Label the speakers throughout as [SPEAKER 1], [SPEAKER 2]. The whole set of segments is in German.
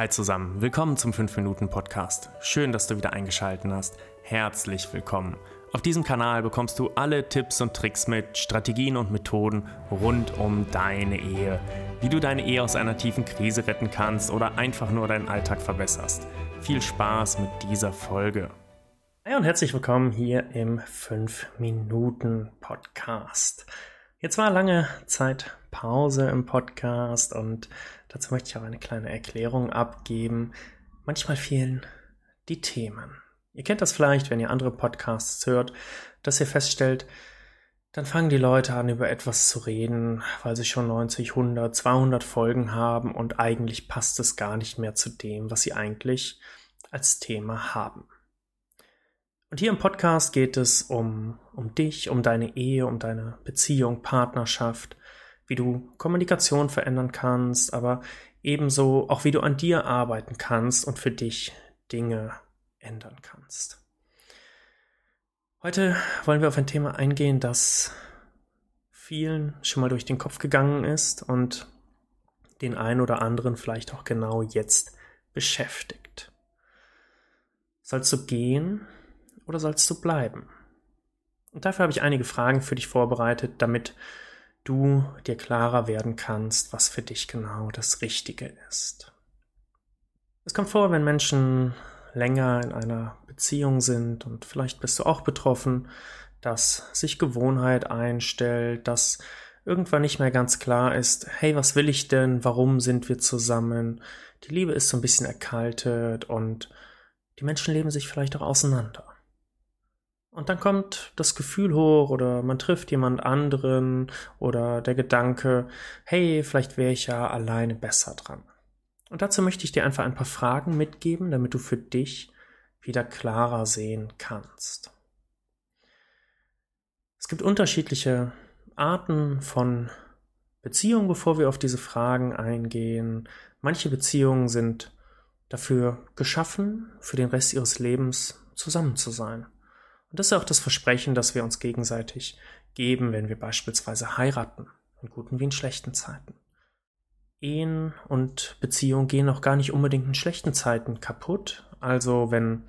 [SPEAKER 1] Hi zusammen, willkommen zum 5-Minuten-Podcast. Schön, dass du wieder eingeschaltet hast. Herzlich willkommen. Auf diesem Kanal bekommst du alle Tipps und Tricks mit, Strategien und Methoden rund um deine Ehe. Wie du deine Ehe aus einer tiefen Krise retten kannst oder einfach nur deinen Alltag verbesserst. Viel Spaß mit dieser Folge. Hi und herzlich willkommen hier im 5-Minuten-Podcast. Jetzt war lange Zeit Pause im Podcast und dazu möchte ich auch eine kleine Erklärung abgeben. Manchmal fehlen die Themen. Ihr kennt das vielleicht, wenn ihr andere Podcasts hört, dass ihr feststellt, dann fangen die Leute an, über etwas zu reden, weil sie schon 90, 100, 200 Folgen haben und eigentlich passt es gar nicht mehr zu dem, was sie eigentlich als Thema haben. Und hier im Podcast geht es um, um dich, um deine Ehe, um deine Beziehung, Partnerschaft, wie du Kommunikation verändern kannst, aber ebenso auch wie du an dir arbeiten kannst und für dich Dinge ändern kannst. Heute wollen wir auf ein Thema eingehen, das vielen schon mal durch den Kopf gegangen ist und den einen oder anderen vielleicht auch genau jetzt beschäftigt. Sollst du gehen oder sollst du bleiben? Und dafür habe ich einige Fragen für dich vorbereitet, damit du dir klarer werden kannst, was für dich genau das Richtige ist. Es kommt vor, wenn Menschen länger in einer Beziehung sind und vielleicht bist du auch betroffen, dass sich Gewohnheit einstellt, dass irgendwann nicht mehr ganz klar ist, hey, was will ich denn, warum sind wir zusammen? Die Liebe ist so ein bisschen erkaltet und die Menschen leben sich vielleicht auch auseinander. Und dann kommt das Gefühl hoch oder man trifft jemand anderen oder der Gedanke, hey, vielleicht wäre ich ja alleine besser dran. Und dazu möchte ich dir einfach ein paar Fragen mitgeben, damit du für dich wieder klarer sehen kannst. Es gibt unterschiedliche Arten von Beziehungen, bevor wir auf diese Fragen eingehen. Manche Beziehungen sind dafür geschaffen, für den Rest ihres Lebens zusammen zu sein. Und das ist auch das Versprechen, das wir uns gegenseitig geben, wenn wir beispielsweise heiraten, in guten wie in schlechten Zeiten. Ehen und Beziehungen gehen auch gar nicht unbedingt in schlechten Zeiten kaputt. Also wenn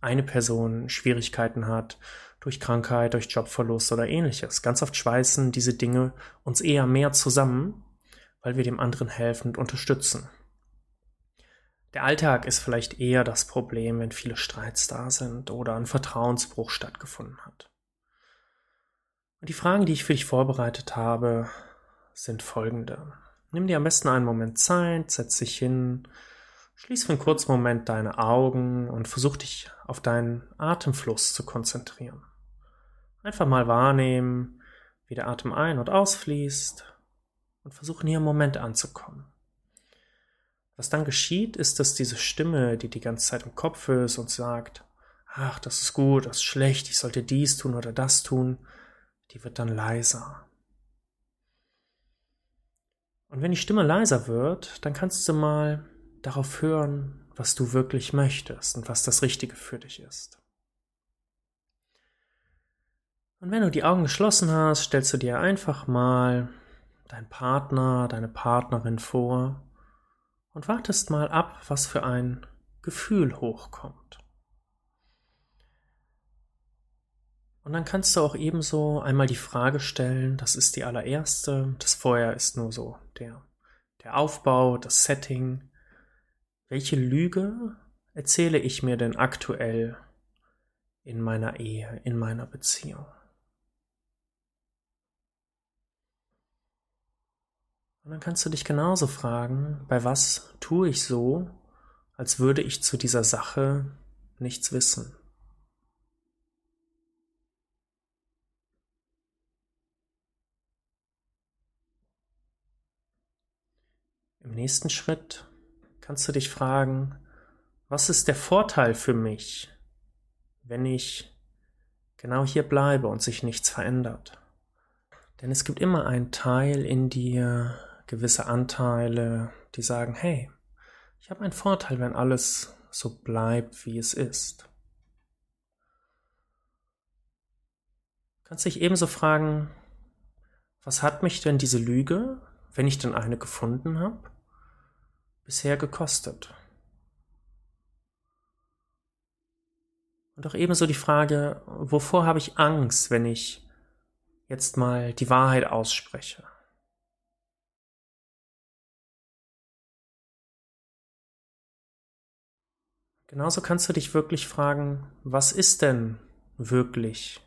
[SPEAKER 1] eine Person Schwierigkeiten hat durch Krankheit, durch Jobverlust oder ähnliches. Ganz oft schweißen diese Dinge uns eher mehr zusammen, weil wir dem anderen helfen und unterstützen. Der Alltag ist vielleicht eher das Problem, wenn viele Streits da sind oder ein Vertrauensbruch stattgefunden hat. Und die Fragen, die ich für dich vorbereitet habe, sind folgende. Nimm dir am besten einen Moment Zeit, setz dich hin, schließ für einen kurzen Moment deine Augen und versuch dich auf deinen Atemfluss zu konzentrieren. Einfach mal wahrnehmen, wie der Atem ein- und ausfließt und versuchen hier im Moment anzukommen. Was dann geschieht, ist, dass diese Stimme, die die ganze Zeit im Kopf ist und sagt, ach, das ist gut, das ist schlecht, ich sollte dies tun oder das tun, die wird dann leiser. Und wenn die Stimme leiser wird, dann kannst du mal darauf hören, was du wirklich möchtest und was das Richtige für dich ist. Und wenn du die Augen geschlossen hast, stellst du dir einfach mal deinen Partner, deine Partnerin vor und wartest mal ab, was für ein Gefühl hochkommt. Und dann kannst du auch ebenso einmal die Frage stellen, das ist die allererste, das vorher ist nur so der, der Aufbau, das Setting. Welche Lüge erzähle ich mir denn aktuell in meiner Ehe, in meiner Beziehung? Und dann kannst du dich genauso fragen, bei was tue ich so, als würde ich zu dieser Sache nichts wissen? Im nächsten Schritt kannst du dich fragen, was ist der Vorteil für mich, wenn ich genau hier bleibe und sich nichts verändert? Denn es gibt immer einen Teil in dir, gewisse Anteile, die sagen, hey, ich habe einen Vorteil, wenn alles so bleibt, wie es ist. Du kannst dich ebenso fragen, was hat mich denn diese Lüge, wenn ich denn eine gefunden habe, bisher gekostet? Und auch ebenso die Frage, wovor habe ich Angst, wenn ich jetzt mal die Wahrheit ausspreche? Genauso kannst du dich wirklich fragen, was ist denn wirklich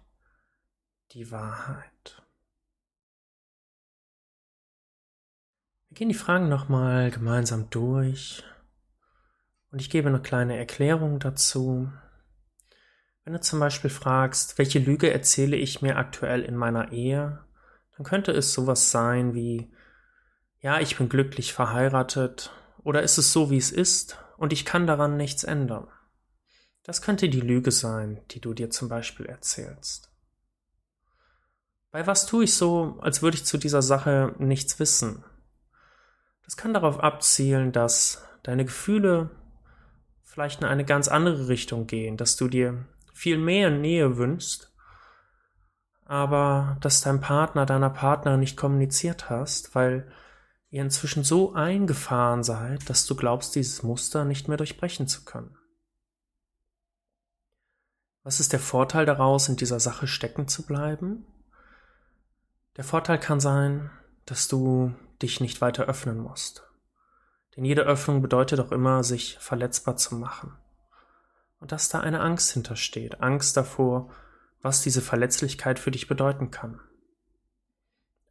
[SPEAKER 1] die Wahrheit? Wir gehen die Fragen nochmal gemeinsam durch und ich gebe eine kleine Erklärung dazu. Wenn du zum Beispiel fragst, welche Lüge erzähle ich mir aktuell in meiner Ehe, dann könnte es sowas sein wie, ja, ich bin glücklich verheiratet oder ist es so, wie es ist und ich kann daran nichts ändern. Das könnte die Lüge sein, die du dir zum Beispiel erzählst. Bei was tue ich so, als würde ich zu dieser Sache nichts wissen? Das kann darauf abzielen, dass deine Gefühle vielleicht in eine ganz andere Richtung gehen, dass du dir viel mehr Nähe wünschst, aber dass dein Partner, deiner Partner nicht kommuniziert hast, weil ihr inzwischen so eingefahren seid, dass du glaubst, dieses Muster nicht mehr durchbrechen zu können. Was ist der Vorteil daraus, in dieser Sache stecken zu bleiben? Der Vorteil kann sein, dass du dich nicht weiter öffnen musst. Denn jede Öffnung bedeutet auch immer, sich verletzbar zu machen. Und dass da eine Angst hintersteht, Angst davor, was diese Verletzlichkeit für dich bedeuten kann.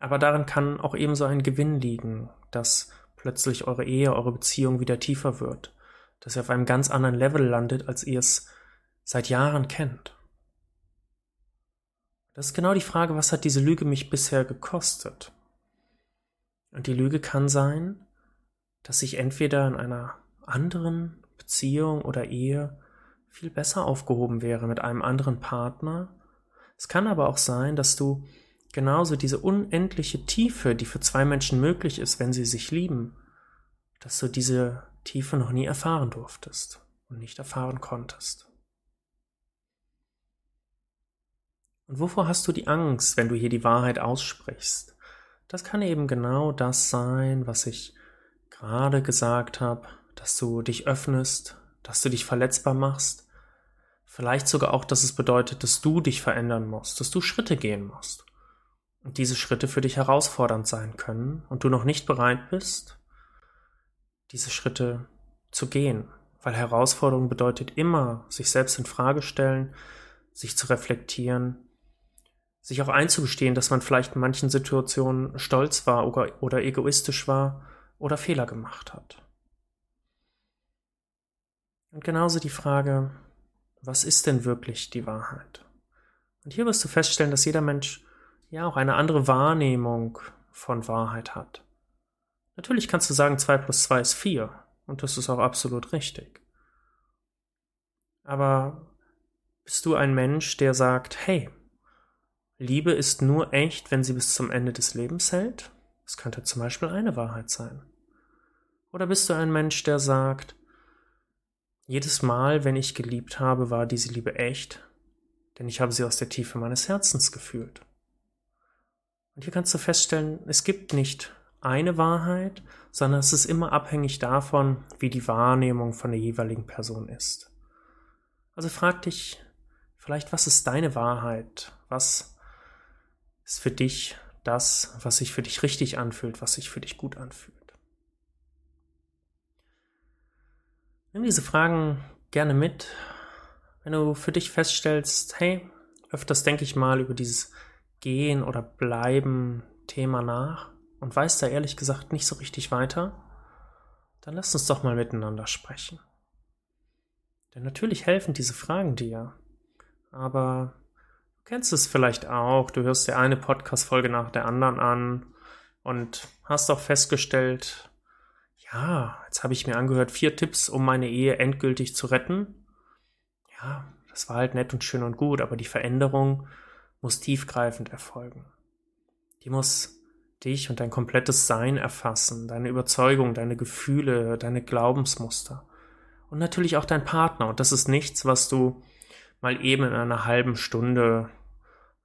[SPEAKER 1] Aber darin kann auch ebenso ein Gewinn liegen, dass plötzlich eure Ehe, eure Beziehung wieder tiefer wird, dass ihr auf einem ganz anderen Level landet, als ihr es seit Jahren kennt. Das ist genau die Frage, was hat diese Lüge mich bisher gekostet? Und die Lüge kann sein, dass ich entweder in einer anderen Beziehung oder Ehe viel besser aufgehoben wäre mit einem anderen Partner. Es kann aber auch sein, dass du genauso diese unendliche Tiefe, die für zwei Menschen möglich ist, wenn sie sich lieben, dass du diese Tiefe noch nie erfahren durftest und nicht erfahren konntest. Und wovor hast du die Angst, wenn du hier die Wahrheit aussprichst? Das kann eben genau das sein, was ich gerade gesagt habe, dass du dich öffnest, dass du dich verletzbar machst. Vielleicht sogar auch, dass es bedeutet, dass du dich verändern musst, dass du Schritte gehen musst und diese Schritte für dich herausfordernd sein können und du noch nicht bereit bist, diese Schritte zu gehen, weil Herausforderung bedeutet immer, sich selbst in Frage stellen, sich zu reflektieren, sich auch einzugestehen, dass man vielleicht in manchen Situationen stolz war oder, egoistisch war oder Fehler gemacht hat. Und genauso die Frage, was ist denn wirklich die Wahrheit? Und hier wirst du feststellen, dass jeder Mensch ja auch eine andere Wahrnehmung von Wahrheit hat. Natürlich kannst du sagen, 2 plus 2 ist 4 und das ist auch absolut richtig. Aber bist du ein Mensch, der sagt, hey, Liebe ist nur echt, wenn sie bis zum Ende des Lebens hält? Das könnte zum Beispiel eine Wahrheit sein. Oder bist du ein Mensch, der sagt, jedes Mal, wenn ich geliebt habe, war diese Liebe echt, denn ich habe sie aus der Tiefe meines Herzens gefühlt. Und hier kannst du feststellen, es gibt nicht eine Wahrheit, sondern es ist immer abhängig davon, wie die Wahrnehmung von der jeweiligen Person ist. Also frag dich vielleicht, was ist deine Wahrheit? Was ist für dich das, was sich für dich richtig anfühlt, was sich für dich gut anfühlt? Nimm diese Fragen gerne mit. Wenn du für dich feststellst, hey, öfters denke ich mal über dieses Gehen oder Bleiben Thema nach und weiß da ehrlich gesagt nicht so richtig weiter, dann lass uns doch mal miteinander sprechen. Denn natürlich helfen diese Fragen dir, aber du kennst es vielleicht auch, du hörst dir eine Podcast-Folge nach der anderen an und hast auch festgestellt, ja, jetzt habe ich mir angehört, vier Tipps, um meine Ehe endgültig zu retten. Ja, das war halt nett und schön und gut, aber die Veränderung muss tiefgreifend erfolgen. Die muss dich und dein komplettes Sein erfassen, deine Überzeugung, deine Gefühle, deine Glaubensmuster und natürlich auch dein Partner. Und das ist nichts, was du mal eben in einer halben Stunde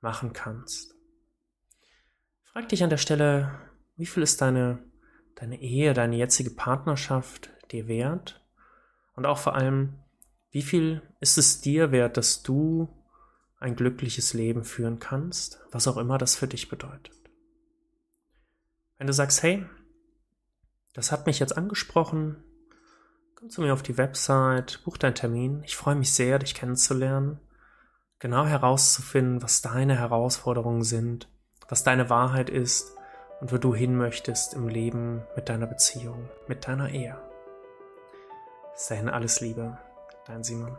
[SPEAKER 1] machen kannst. Frag dich an der Stelle, wie viel ist deine, deine Ehe, deine jetzige Partnerschaft dir wert? Und auch vor allem, Wie viel ist es dir wert, dass du ein glückliches Leben führen kannst, was auch immer das für dich bedeutet? Wenn du sagst, hey, das hat mich jetzt angesprochen, komm zu mir auf die Website, buch deinen Termin. Ich freue mich sehr, dich kennenzulernen, genau herauszufinden, was deine Herausforderungen sind, was deine Wahrheit ist und wo du hin möchtest im Leben mit deiner Beziehung, mit deiner Ehe. Bis dahin alles Liebe, dein Simon.